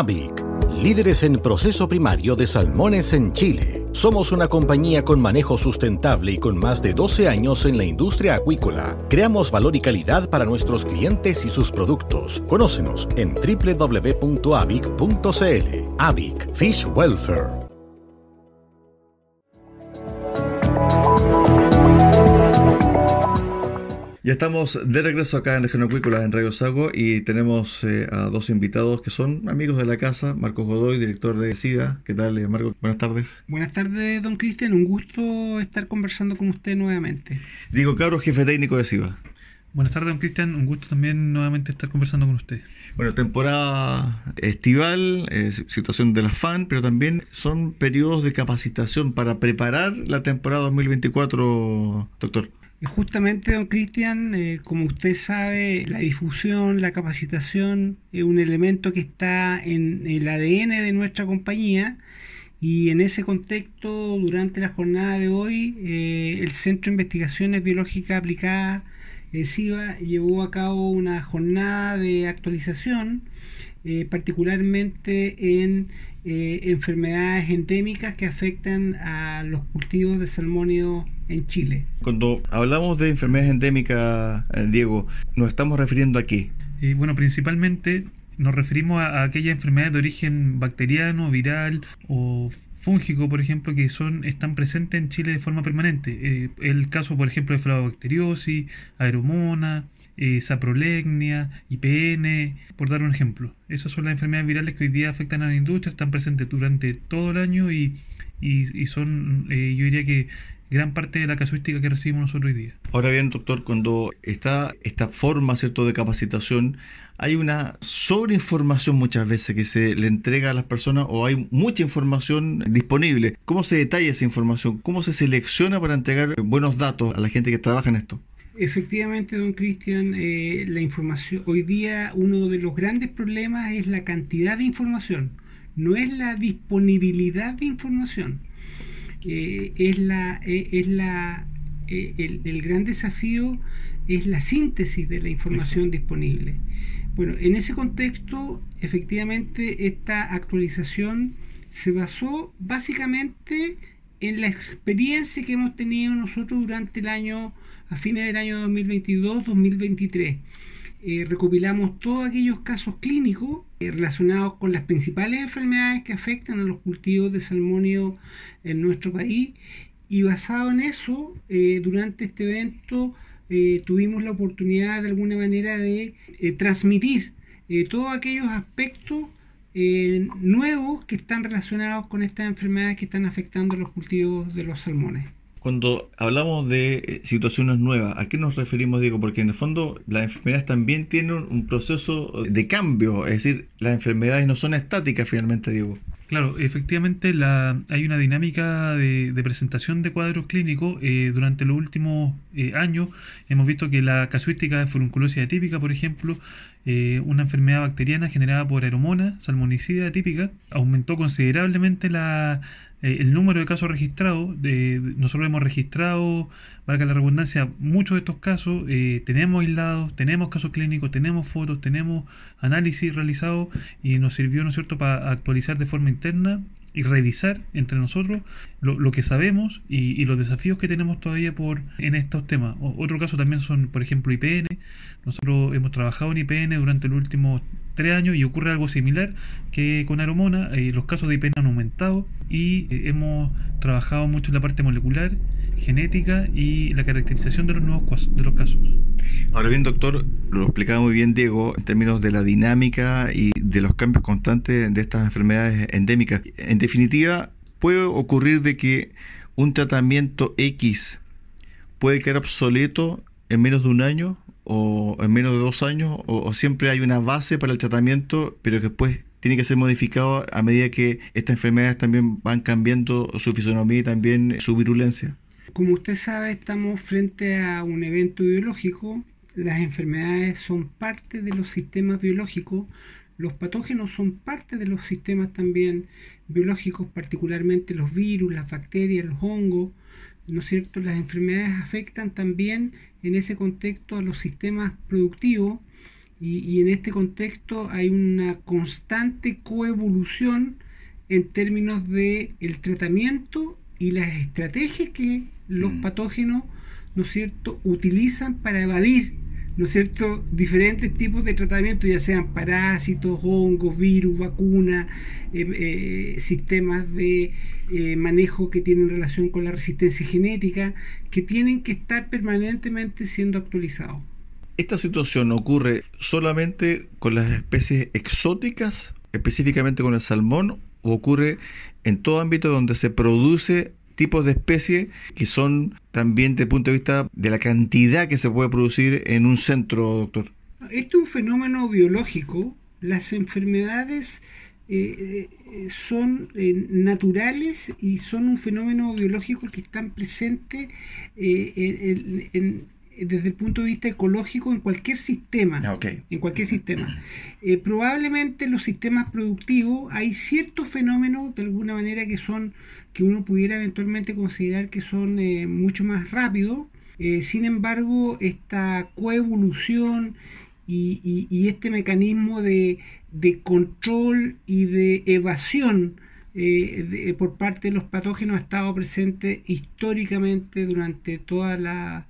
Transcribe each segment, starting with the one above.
AVIC, líderes en proceso primario de salmones en Chile. Somos una compañía con manejo sustentable y con más de 12 años en la industria acuícola. Creamos valor y calidad para nuestros clientes y sus productos. Conócenos en www.avic.cl. AVIC Fish Welfare. Ya estamos de regreso acá en Región Acuícola en Radio Sago y tenemos eh, a dos invitados que son amigos de la casa, Marcos Godoy, director de SIGA. ¿Qué tal, eh, Marco? Buenas tardes. Buenas tardes, don Cristian. Un gusto estar conversando con usted nuevamente. Diego Cabro, jefe técnico de SIGA. Buenas tardes, don Cristian. Un gusto también nuevamente estar conversando con usted. Bueno, temporada estival, eh, situación de las FAN, pero también son periodos de capacitación para preparar la temporada 2024, doctor. Justamente, don Cristian, eh, como usted sabe, la difusión, la capacitación es un elemento que está en el ADN de nuestra compañía y en ese contexto, durante la jornada de hoy, eh, el Centro de Investigaciones Biológicas Aplicadas, SIVA, llevó a cabo una jornada de actualización, eh, particularmente en enfermedades endémicas que afectan a los cultivos de salmónidos en Chile. Cuando hablamos de enfermedades endémicas, eh, Diego, ¿nos estamos refiriendo a qué? Eh, bueno, principalmente nos referimos a, aquellas enfermedades de origen bacteriano, viral o fúngico, por ejemplo, que son están presentes en Chile de forma permanente. Eh, el caso, por ejemplo, de flabobacteriosis, aeromona, eh, saprolegnia, IPN, por dar un ejemplo. Esas son las enfermedades virales que hoy día afectan a la industria, están presentes durante todo el año y, y, son, yo diría que gran parte de la casuística que recibimos nosotros hoy día. Ahora bien, doctor, cuando está esta forma ¿cierto? de capacitación, hay una sobreinformación muchas veces que se le entrega a las personas o hay mucha información disponible. ¿Cómo se detalla esa información? ¿Cómo se selecciona para entregar buenos datos a la gente que trabaja en esto? Efectivamente, don Cristian, eh, la información, hoy día uno de los grandes problemas es la cantidad de información, no es la disponibilidad de información es la, e, es la e, el, gran desafío es la síntesis de la información disponible. Bueno, en ese contexto, efectivamente, esta actualización se basó básicamente en la experiencia que hemos tenido nosotros durante el año, a fines del año 2022-2023. Eh, recopilamos todos aquellos casos clínicos eh, relacionados con las principales enfermedades que afectan a los cultivos de salmonio en nuestro país y basado en eso, eh, durante este evento tuvimos la oportunidad de alguna manera de transmitir todos aquellos aspectos nuevos que están relacionados con estas enfermedades que están afectando a los cultivos de los salmones. Cuando hablamos de eh, situaciones nuevas, ¿a qué nos referimos, Diego? Porque en el fondo las enfermedades también tienen un proceso de cambio, es decir, las enfermedades no son estáticas finalmente, Diego. Claro, efectivamente la, hay una dinámica de, presentación de cuadros clínicos. Eh, durante los últimos eh, años hemos visto que la casuística de furunculosis atípica, por ejemplo, eh, una enfermedad bacteriana generada por aeromona salmonicida atípica, aumentó considerablemente la, el número de casos registrados. nosotros hemos registrado, valga la redundancia, muchos de estos casos. tenemos aislados, tenemos casos clínicos, tenemos fotos, tenemos análisis realizados y nos sirvió, ¿no es cierto?, para actualizar de forma interna y revisar entre nosotros lo, que sabemos y, los desafíos que tenemos todavía por en estos temas. otro caso también son, por ejemplo, IPN. Nosotros hemos trabajado en IPN durante los últimos tres años y ocurre algo similar que con Aromona. Eh, los casos de IPN han aumentado y eh, hemos trabajado mucho en la parte molecular, genética y la caracterización de los nuevos de los casos. Ahora bien, doctor, lo explicaba muy bien Diego en términos de la dinámica y de los cambios constantes de estas enfermedades endémicas. En definitiva, puede ocurrir de que un tratamiento X puede quedar obsoleto en menos de un año o en menos de dos años o, siempre hay una base para el tratamiento pero que después tiene que ser modificado a medida que estas enfermedades también van cambiando su fisonomía y también su virulencia. Como usted sabe, estamos frente a un evento biológico. Las enfermedades son parte de los sistemas biológicos. Los patógenos son parte de los sistemas también biológicos, particularmente los virus, las bacterias, los hongos. ¿No es cierto? Las enfermedades afectan también en ese contexto a los sistemas productivos y, en este contexto hay una constante coevolución en términos de el tratamiento y las estrategias que los mm. patógenos, ¿no es cierto?, utilizan para evadir, ¿no es cierto?, diferentes tipos de tratamiento, ya sean parásitos, hongos, virus, vacunas, em, eh, sistemas de eh, manejo que tienen relación con la resistencia genética, que tienen que estar permanentemente siendo actualizados. ¿Esta situación ocurre solamente con las especies exóticas, específicamente con el salmón, o ocurre en todo ámbito donde se produce tipos de especies que son también desde el punto de vista de la cantidad que se puede producir en un centro, doctor. Esto es un fenómeno biológico. Las enfermedades eh, eh, son eh, naturales y son un fenómeno biológico que están presentes en desde el punto de vista ecológico en cualquier sistema. Ah, en cualquier sistema. Eh, probablemente en los sistemas productivos hay ciertos fenómenos de alguna manera que son que uno pudiera eventualmente considerar que son eh, mucho más rápidos. Eh, sin embargo, esta coevolución y, este mecanismo de, control y de evasión por parte de los patógenos ha estado presente históricamente durante toda la,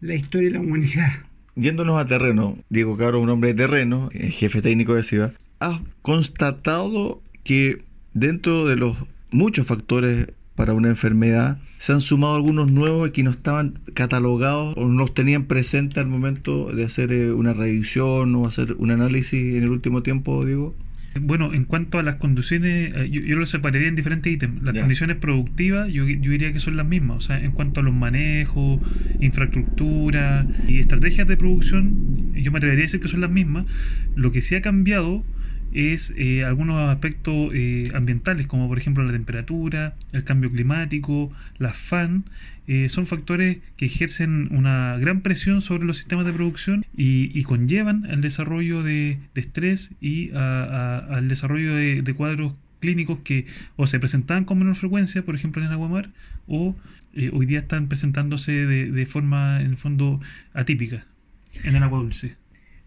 la historia de la humanidad. Yéndonos a terreno, Diego Caro, un hombre de terreno, jefe técnico de ciudad, ha constatado que dentro de los muchos factores para una enfermedad, se han sumado algunos nuevos que no estaban catalogados o no los tenían presente al momento de hacer eh, una revisión o hacer un análisis en el último tiempo, Diego. Bueno, en cuanto a las condiciones, eh, yo, lo separaría en diferentes ítems. Las condiciones productivas, yo, yo, diría que son las mismas. O sea, en cuanto a los manejos, infraestructura y estrategias de producción, yo me atrevería a decir que son las mismas. Lo que sí ha cambiado es eh, algunos aspectos eh, ambientales, como por ejemplo la temperatura, el cambio climático, la FAN, eh, son factores que ejercen una gran presión sobre los sistemas de producción y, conllevan el desarrollo de, estrés y al desarrollo de, cuadros clínicos que o se presentaban con menor frecuencia, por ejemplo en el aguamar, o hoy día están presentándose de, de forma, en el fondo, atípica en el agua dulce.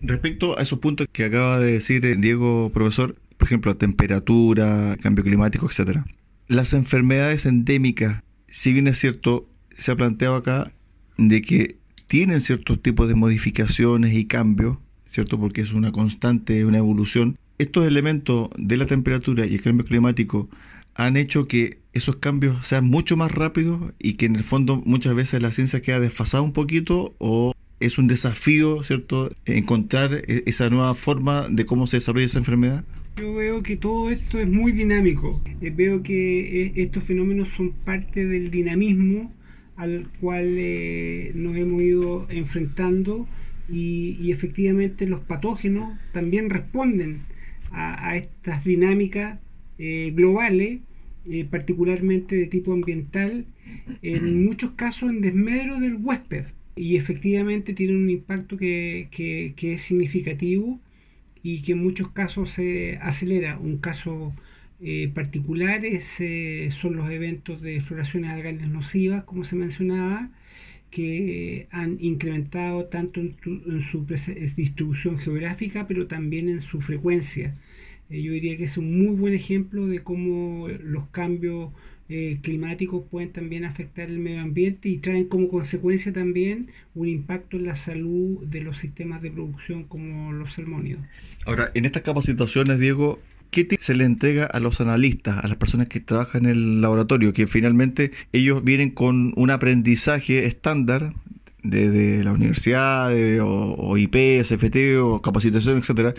Respecto a esos puntos que acaba de decir eh, Diego, profesor, por ejemplo, temperatura, cambio climático, etcétera. Las enfermedades endémicas, si bien es cierto, se ha planteado acá de que tienen ciertos tipos de modificaciones y cambios, ¿cierto? Porque es una constante, una evolución. Estos elementos de la temperatura y el cambio climático han hecho que esos cambios sean mucho más rápidos y que en el fondo muchas veces la ciencia queda desfasada un poquito o es un desafío, ¿cierto?, encontrar e-, esa nueva forma de cómo se desarrolla esa enfermedad. Yo veo que todo esto es muy dinámico. Eh, veo que eh, estos fenómenos son parte del dinamismo al cual eh, nos hemos ido enfrentando y, efectivamente los patógenos también responden a, estas dinámicas globales, particularmente de tipo ambiental, en muchos casos en desmedro del huésped. Y efectivamente tiene un impacto que, que es significativo y que en muchos casos se acelera. Un caso eh, particulares eh, son los eventos de floraciones algales nocivas, como se mencionaba, que han incrementado tanto en, su distribución geográfica, pero también en su frecuencia. Eh, yo diría que es un muy buen ejemplo de cómo los cambios climáticos pueden también afectar el medio ambiente y traen como consecuencia también un impacto en la salud de los sistemas de producción como los salmónidos. Ahora, en estas capacitaciones, Diego, ¿qué se le entrega a los analistas, a las personas que trabajan en el laboratorio? Que finalmente ellos vienen con un aprendizaje estándar desde la universidad o, IP, CFT o capacitación, etcétera.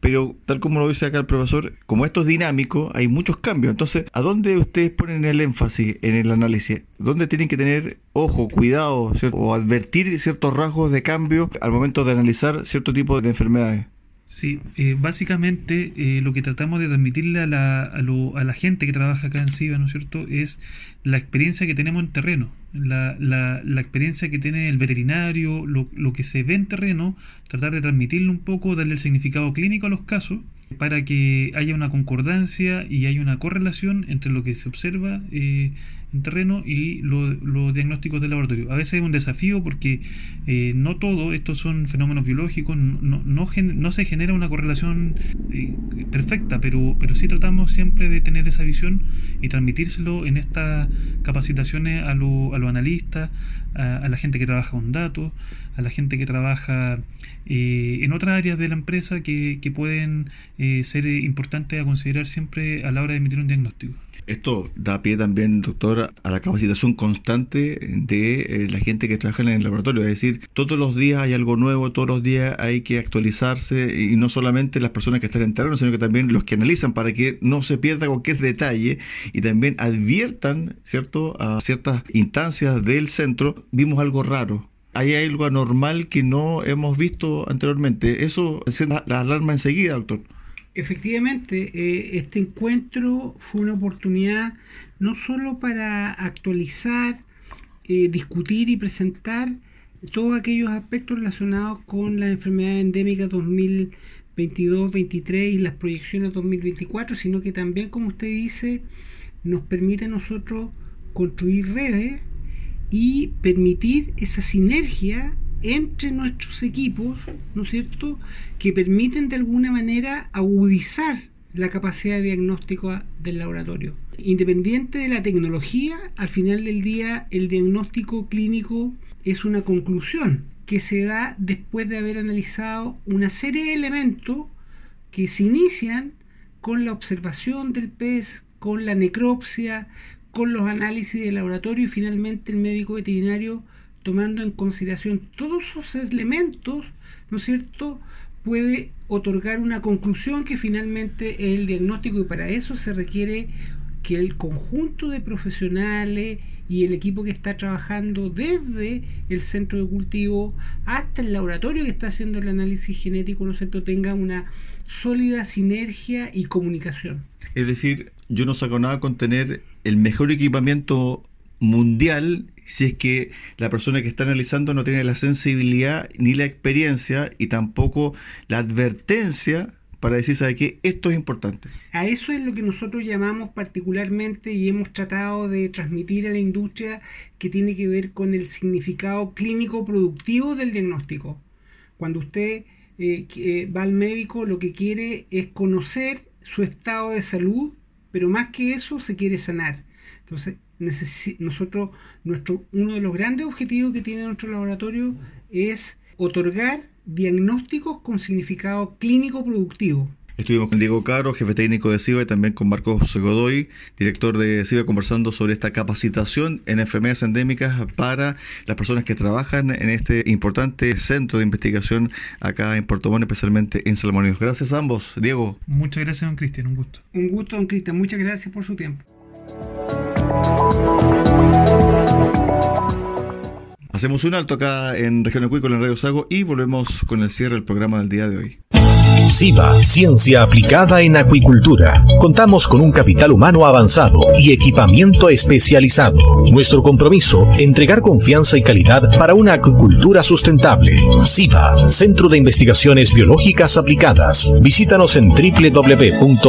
Pero tal como lo dice acá el profesor, como esto es dinámico, hay muchos cambios. Entonces, ¿a dónde ustedes ponen el énfasis en el análisis? ¿Dónde tienen que tener ojo, cuidado o advertir ciertos rasgos de cambio al momento de analizar cierto tipo de enfermedades? Sí, eh, básicamente eh, lo que tratamos de transmitirle a la, a, lo, a la gente que trabaja acá en SIVA, ¿no es cierto?, es la experiencia que tenemos en terreno, la, la, la experiencia que tiene el veterinario, lo, lo, que se ve en terreno, tratar de transmitirle un poco, darle el significado clínico a los casos para que haya una concordancia y haya una correlación entre lo que se observa eh, en terreno y los diagnósticos del laboratorio. A veces es un desafío porque eh, no todo, estos son fenómenos biológicos, no, se genera una correlación eh, perfecta, pero, pero sí tratamos siempre de tener esa visión y transmitírselo en estas capacitaciones a los a analistas, a, la gente que trabaja con datos, a la gente que trabaja eh, en otras áreas de la empresa que, que pueden ser importantes a considerar siempre a la hora de emitir un diagnóstico. Esto da pie también, doctor, a la capacitación constante de eh, la gente que trabaja en el laboratorio. Es decir, todos los días hay algo nuevo, todos los días hay que actualizarse y no solamente las personas que están en terreno, sino que también los que analizan para que no se pierda cualquier detalle y también adviertan, ¿cierto?, a ciertas instancias del centro. Vimos algo raro, hay algo anormal que no hemos visto anteriormente. Eso es la alarma enseguida, doctor. Efectivamente, eh, este encuentro fue una oportunidad no solo para actualizar, eh, discutir y presentar todos aquellos aspectos relacionados con la enfermedad endémica 2022-23 y las proyecciones 2024, sino que también, como usted dice, nos permite a nosotros construir redes y permitir esa sinergia entre nuestros equipos, ¿no es cierto?, que permiten de alguna manera agudizar la capacidad de diagnóstico del laboratorio. Independiente de la tecnología, al final del día el diagnóstico clínico es una conclusión que se da después de haber analizado una serie de elementos que se inician con la observación del pez, con la necropsia, con los análisis de laboratorio y finalmente el médico veterinario tomando en consideración todos esos elementos, ¿no es cierto?, puede otorgar una conclusión que finalmente es el diagnóstico y para eso se requiere que el conjunto de profesionales y el equipo que está trabajando desde el centro de cultivo hasta el laboratorio que está haciendo el análisis genético, ¿no es cierto?, tenga una sólida sinergia y comunicación. Es decir, yo no saco nada con tener el mejor equipamiento mundial si es que la persona que está analizando no tiene la sensibilidad ni la experiencia y tampoco la advertencia para decir, ¿sabe qué? Esto es importante. A eso es lo que nosotros llamamos particularmente y hemos tratado de transmitir a la industria que tiene que ver con el significado clínico productivo del diagnóstico. Cuando usted eh, eh, va al médico, lo que quiere es conocer su estado de salud, pero más que eso, se quiere sanar. Entonces, nosotros, nuestro, uno de los grandes objetivos que tiene nuestro laboratorio es otorgar diagnósticos con significado clínico productivo. Estuvimos con Diego Caro, jefe técnico de SIVA, y también con Marcos Godoy, director de SIVA, conversando sobre esta capacitación en enfermedades endémicas para las personas que trabajan en este importante centro de investigación acá en Puerto Montt, especialmente en Salmónidos. Gracias a ambos. Diego. Muchas gracias, don Cristian. Un gusto. Un gusto, don Cristian. Muchas gracias por su tiempo. Hacemos un alto acá en Región Acuícola en Radio Sago y volvemos con el cierre del programa del día de hoy. SIVA, Ciencia Aplicada en Acuicultura. Contamos con un capital humano avanzado y equipamiento especializado. Nuestro compromiso, entregar confianza y calidad para una acuicultura sustentable. SIVA, Centro de Investigaciones Biológicas Aplicadas. Visítanos en www.siva.cl.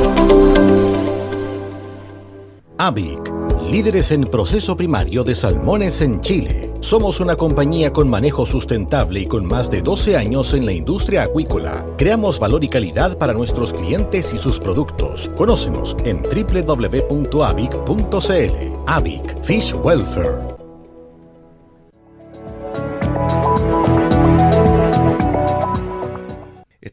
AVIC, líderes en proceso primario de salmones en Chile. Somos una compañía con manejo sustentable y con más de 12 años en la industria acuícola. Creamos valor y calidad para nuestros clientes y sus productos. Conócenos en www.avic.cl. AVIC Fish Welfare.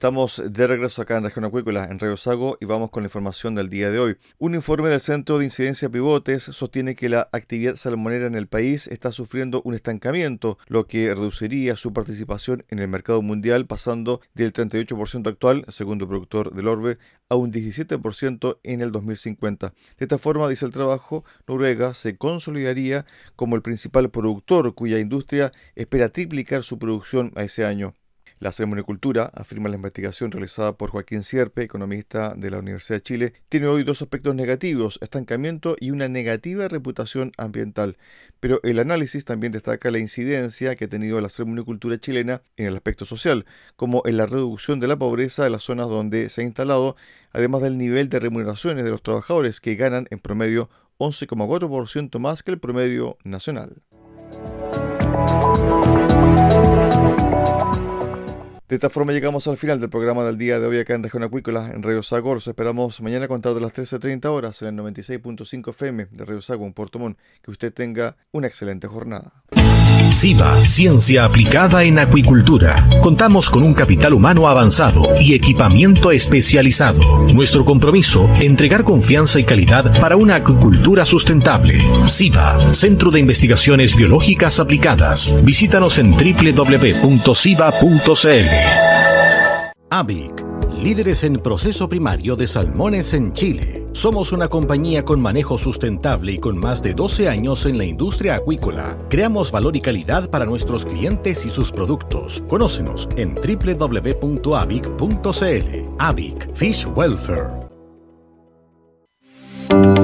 Estamos de regreso acá en Región Acuícola, en Río Sago, y vamos con la información del día de hoy. Un informe del Centro de Incidencia Pivotes sostiene que la actividad salmonera en el país está sufriendo un estancamiento, lo que reduciría su participación en el mercado mundial, pasando del 38% actual, segundo productor del Orbe, a un 17% en el 2050. De esta forma, dice el trabajo, Noruega se consolidaría como el principal productor cuya industria espera triplicar su producción a ese año. La salmonicultura, afirma la investigación realizada por Joaquín Sierpe, economista de la Universidad de Chile, tiene hoy dos aspectos negativos, estancamiento y una negativa reputación ambiental. Pero el análisis también destaca la incidencia que ha tenido la salmonicultura chilena en el aspecto social, como en la reducción de la pobreza de las zonas donde se ha instalado, además del nivel de remuneraciones de los trabajadores que ganan en promedio 11,4% más que el promedio nacional. De esta forma llegamos al final del programa del día de hoy acá en Región Acuícola, en Radio Sago. Los esperamos mañana a contar de las 13.30 horas en el 96.5 FM de Radio Sago en Puerto Montt. Que usted tenga una excelente jornada. SIVA, Ciencia Aplicada en Acuicultura. Contamos con un capital humano avanzado y equipamiento especializado. Nuestro compromiso, entregar confianza y calidad para una acuicultura sustentable. SIVA, Centro de Investigaciones Biológicas Aplicadas. Visítanos en www.siva.cl. AVIC, líderes en proceso primario de salmones en Chile. Somos una compañía con manejo sustentable y con más de 12 años en la industria acuícola. Creamos valor y calidad para nuestros clientes y sus productos. Conócenos en www.avic.cl. AVIC Fish Welfare.